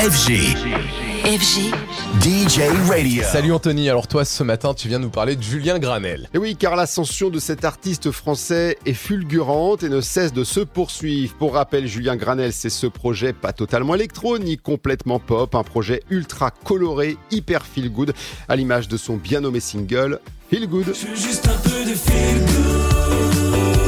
FG. FG. DJ Radio. Salut Anthony, alors toi ce matin tu viens nous parler de Julien Granel. Et oui, car l'ascension de cet artiste français est fulgurante et ne cesse de se poursuivre. Pour rappel, Julien Granel, c'est ce projet pas totalement électro ni complètement pop, un projet ultra coloré, hyper feel good, à l'image de son bien nommé single Feel Good. juste un peu de feel good.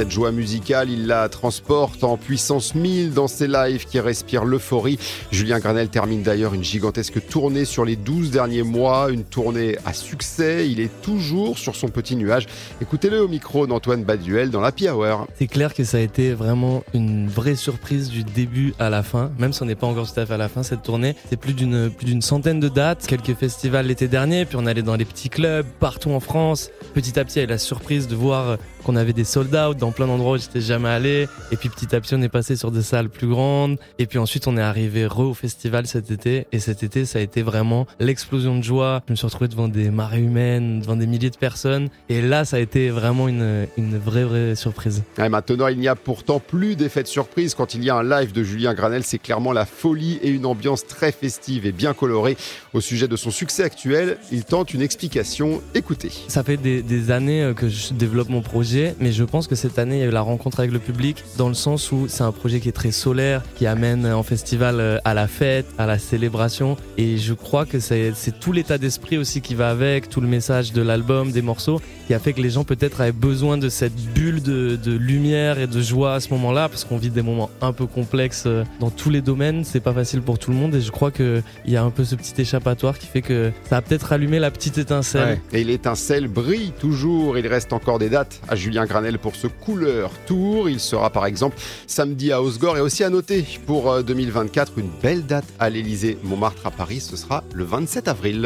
Cette joie musicale, il la transporte en puissance 1000 dans ses lives qui respirent l'euphorie. Julien Granel termine d'ailleurs une gigantesque tournée sur les 12 derniers mois, une tournée à succès. Il est toujours sur son petit nuage. Écoutez-le au micro d'Antoine Baduel dans la Hour. C'est clair que ça a été vraiment une vraie surprise du début à la fin, même si on n'est pas encore tout à fait à la fin cette tournée. C'est plus d'une plus d'une centaine de dates, quelques festivals l'été dernier, puis on allait dans les petits clubs partout en France. Petit à petit, il y a eu la surprise de voir qu'on avait des sold out dans plein d'endroits où j'étais jamais allé. Et puis petit à petit, on est passé sur des salles plus grandes. Et puis ensuite, on est arrivé re au festival cet été. Et cet été, ça a été vraiment l'explosion de joie. Je me suis retrouvé devant des marées humaines, devant des milliers de personnes. Et là, ça a été vraiment une, une vraie, vraie surprise. Ouais, maintenant, il n'y a pourtant plus d'effet de surprise. Quand il y a un live de Julien Granel, c'est clairement la folie et une ambiance très festive et bien colorée. Au sujet de son succès actuel, il tente une explication. Écoutez. Ça fait des, des années que je développe mon projet, mais je pense que cette année, il y a eu la rencontre avec le public, dans le sens où c'est un projet qui est très solaire, qui amène en festival euh, à la fête, à la célébration. Et je crois que c'est tout l'état d'esprit aussi qui va avec, tout le message de l'album, des morceaux, qui a fait que les gens peut-être avaient besoin de cette bulle de, lumière et de joie à ce moment-là, parce qu'on vit des moments un peu complexes euh, dans tous les domaines. C'est pas facile pour tout le monde, et je crois qu'il y a un peu ce petit échappatoire qui fait que ça a peut-être allumé la petite étincelle. Et l'étincelle brille toujours. Il reste encore des dates à Julien Granel pour ce Couleur Tour. Il sera par exemple samedi à Osgore et aussi à noter pour euh, 2024 une belle date à l'Elysée Montmartre à Paris. Ce sera le 27 avril.